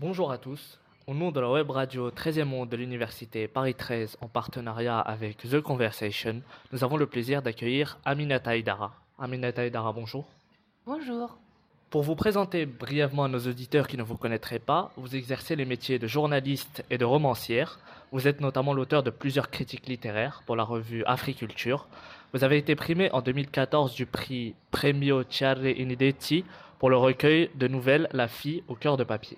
Bonjour à tous. Au nom de la web radio 13e monde de l'université Paris 13 en partenariat avec The Conversation, nous avons le plaisir d'accueillir Aminata Aydara. Aminata Aydara, bonjour. Bonjour. Pour vous présenter brièvement à nos auditeurs qui ne vous connaîtraient pas, vous exercez les métiers de journaliste et de romancière. Vous êtes notamment l'auteur de plusieurs critiques littéraires pour la revue Africulture. Vous avez été primé en 2014 du prix Premio Chiare Inedetti pour le recueil de nouvelles La fille au cœur de papier.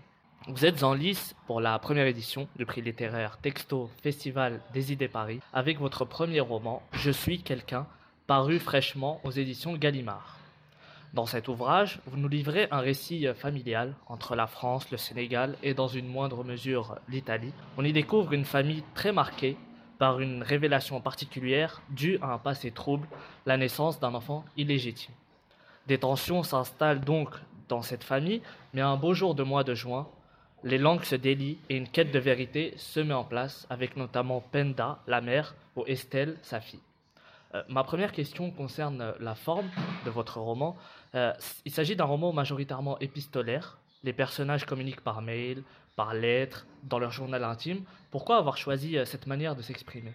Vous êtes en lice pour la première édition du prix littéraire Texto Festival des idées Paris avec votre premier roman Je suis quelqu'un paru fraîchement aux éditions Gallimard. Dans cet ouvrage, vous nous livrez un récit familial entre la France, le Sénégal et dans une moindre mesure l'Italie. On y découvre une famille très marquée par une révélation particulière due à un passé trouble, la naissance d'un enfant illégitime. Des tensions s'installent donc dans cette famille, mais un beau jour de mois de juin, les langues se délient et une quête de vérité se met en place avec notamment Penda, la mère, ou Estelle, sa fille. Euh, ma première question concerne la forme de votre roman. Euh, il s'agit d'un roman majoritairement épistolaire. Les personnages communiquent par mail, par lettres, dans leur journal intime. Pourquoi avoir choisi euh, cette manière de s'exprimer?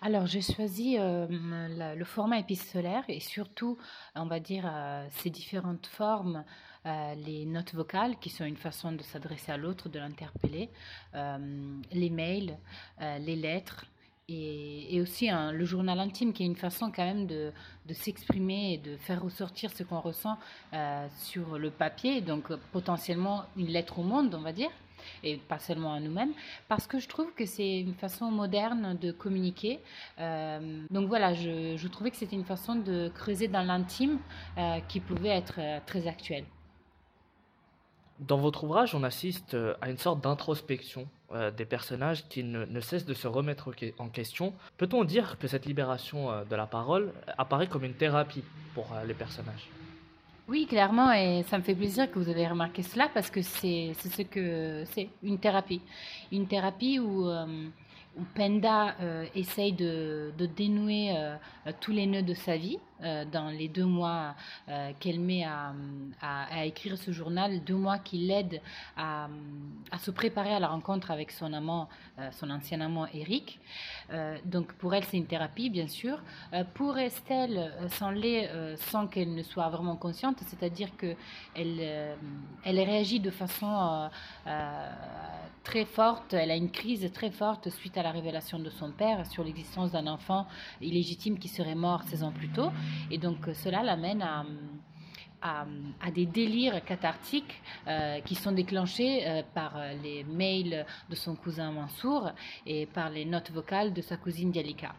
Alors, j'ai choisi le format épistolaire et surtout, on va dire, ces différentes formes, les notes vocales qui sont une façon de s'adresser à l'autre, de l'interpeller, les mails, les lettres, et, aussi le journal intime qui est une façon quand même de, s'exprimer et de faire ressortir ce qu'on ressent euh, sur le papier, donc potentiellement une lettre au monde, on va dire, et pas seulement à nous-mêmes, parce que je trouve que c'est une façon moderne de communiquer. Euh, donc voilà, je, trouvais que c'était une façon de creuser dans l'intime euh, qui pouvait être très actuelle. Dans votre ouvrage, on assiste à une sorte d'introspection euh, des personnages qui ne, cessent de se remettre en question. Peut-on dire que cette libération euh, de la parole apparaît comme une thérapie pour euh, les personnages? Oui, clairement, et ça me fait plaisir que vous avez remarqué cela parce que c'est ce que c'est, une thérapie. Une thérapie où où Penda euh, essaye de, dénouer euh, tous les nœuds de sa vie euh, dans les deux mois qu'elle met à, écrire ce journal, deux mois qui l'aident à, se préparer à la rencontre avec son amant, son ancien amant Eric. donc pour elle, c'est une thérapie, bien sûr. pour Estelle, sans qu'elle ne soit vraiment consciente, c'est-à-dire qu'elle elle réagit de façon très forte, elle a une crise très forte suite à la révélation de son père sur l'existence d'un enfant illégitime qui serait mort 16 ans plus tôt. Et donc cela l'amène à, à, des délires cathartiques euh, qui sont déclenchés euh, par les mails de son cousin Mansour et par les notes vocales de sa cousine Dialika.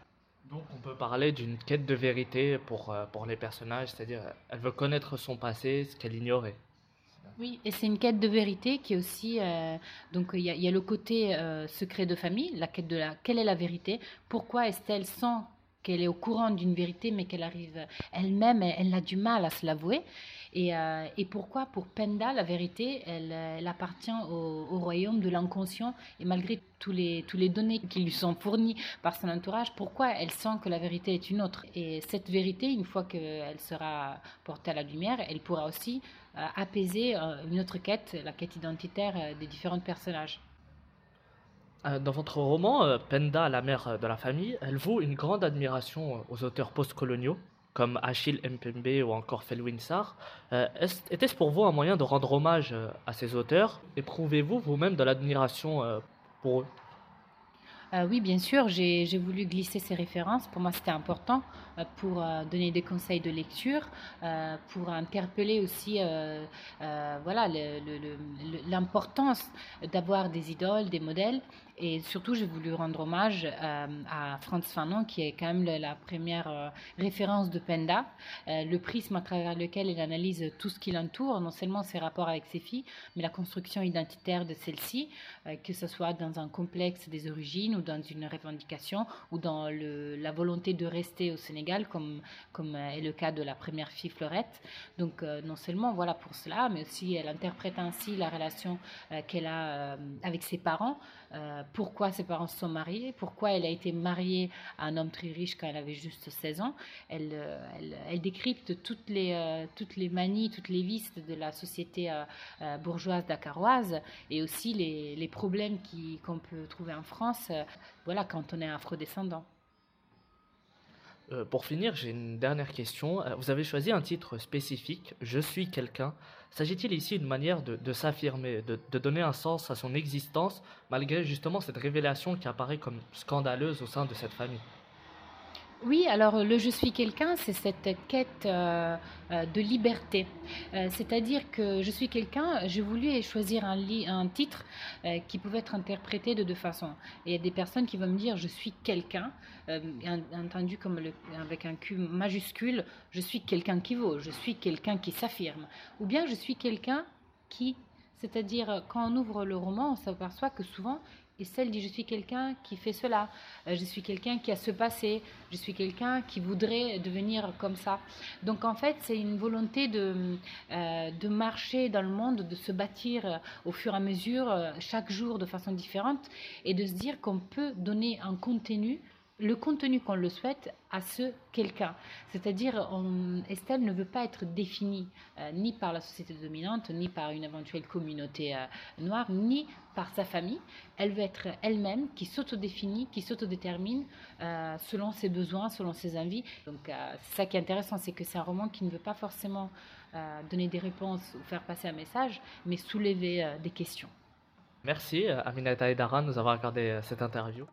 Donc on peut parler d'une quête de vérité pour, euh, pour les personnages, c'est-à-dire elle veut connaître son passé, ce qu'elle ignorait. Oui, et c'est une quête de vérité qui est aussi. Euh, donc, il y, a le côté euh, secret de famille, la quête de la. Quelle est la vérité? Pourquoi Estelle sent qu'elle est au courant d'une vérité, mais qu'elle arrive elle-même, elle, a du mal à se l'avouer. Et, euh, pourquoi? Pour Penda, la vérité, elle, appartient au, au, royaume de l'inconscient. Et malgré tous les, tous les données qui lui sont fournies par son entourage, pourquoi elle sent que la vérité est une autre? Et cette vérité, une fois qu'elle sera portée à la lumière, elle pourra aussi euh, apaiser euh, une autre quête, la quête identitaire des différents personnages. Dans votre roman, Penda, la mère de la famille, elle vaut une grande admiration aux auteurs postcoloniaux comme Achille Mpembe ou encore Felwin Sarr. Euh, était-ce pour vous un moyen de rendre hommage euh, à ces auteurs? Éprouvez-vous vous-même de l'admiration euh, pour eux? Oui, bien sûr, j'ai voulu glisser ces références. Pour moi, c'était important pour donner des conseils de lecture, pour interpeller aussi voilà, l'importance d'avoir des idoles, des modèles. Et surtout, j'ai voulu rendre hommage euh, à Franz Fanon, qui est quand même la première euh, référence de Penda, euh, le prisme à travers lequel il analyse tout ce qui l'entoure, non seulement ses rapports avec ses filles, mais la construction identitaire de celle-ci, que ce soit dans un complexe des origines ou dans une revendication ou dans la volonté de rester au Sénégal, comme, comme est le cas de la première fille Fleurette. Donc non seulement voilà pour cela, mais aussi elle interprète ainsi la relation qu'elle a avec ses parents, pourquoi ses parents se sont mariés, pourquoi elle a été mariée à un homme très riche quand elle avait juste 16 ans? Elle, décrypte toutes les, toutes les manies, toutes les vices de la société bourgeoise dakaroise et aussi les, les problèmes qu'on peut trouver en France euh, voilà, quand on est afrodescendant. Euh, pour finir, j'ai une dernière question. Euh, vous avez choisi un titre spécifique, Je suis quelqu'un. S'agit-il ici d'une manière de, s'affirmer, de, donner un sens à son existence, malgré justement cette révélation qui apparaît comme scandaleuse au sein de cette famille? Oui, alors le je suis quelqu'un, c'est cette quête euh, euh, de liberté. Euh, c'est-à-dire que je suis quelqu'un, j'ai voulu choisir un, titre qui pouvait être interprété de deux façons. Il y a des personnes qui vont me dire je suis quelqu'un, entendu comme avec un Q majuscule, je suis quelqu'un qui vaut, je suis quelqu'un qui s'affirme. Ou bien je suis quelqu'un qui c'est-à-dire, quand on ouvre le roman, on s'aperçoit que souvent, et celle dit je suis quelqu'un qui fait cela, euh, je suis quelqu'un qui a ce passé, je suis quelqu'un qui voudrait devenir comme ça. Donc en fait, c'est une volonté de, euh, de marcher dans le monde, de se bâtir euh, au fur et à mesure, chaque jour de façon différente, et de se dire qu'on peut donner un contenu le contenu qu'on le souhaite à ce quelqu'un. C'est-à-dire, Estelle ne veut pas être définie euh, ni par la société dominante, ni par une éventuelle communauté euh, noire, ni par sa famille. Elle veut être elle-même, qui s'autodéfinit, qui s'autodétermine euh, selon ses besoins, selon ses envies. Donc, ça qui est intéressant, c'est que c'est un roman qui ne veut pas forcément donner des réponses ou faire passer un message, mais soulever des questions. Merci Aminata Edara de nous avoir accordé cette interview.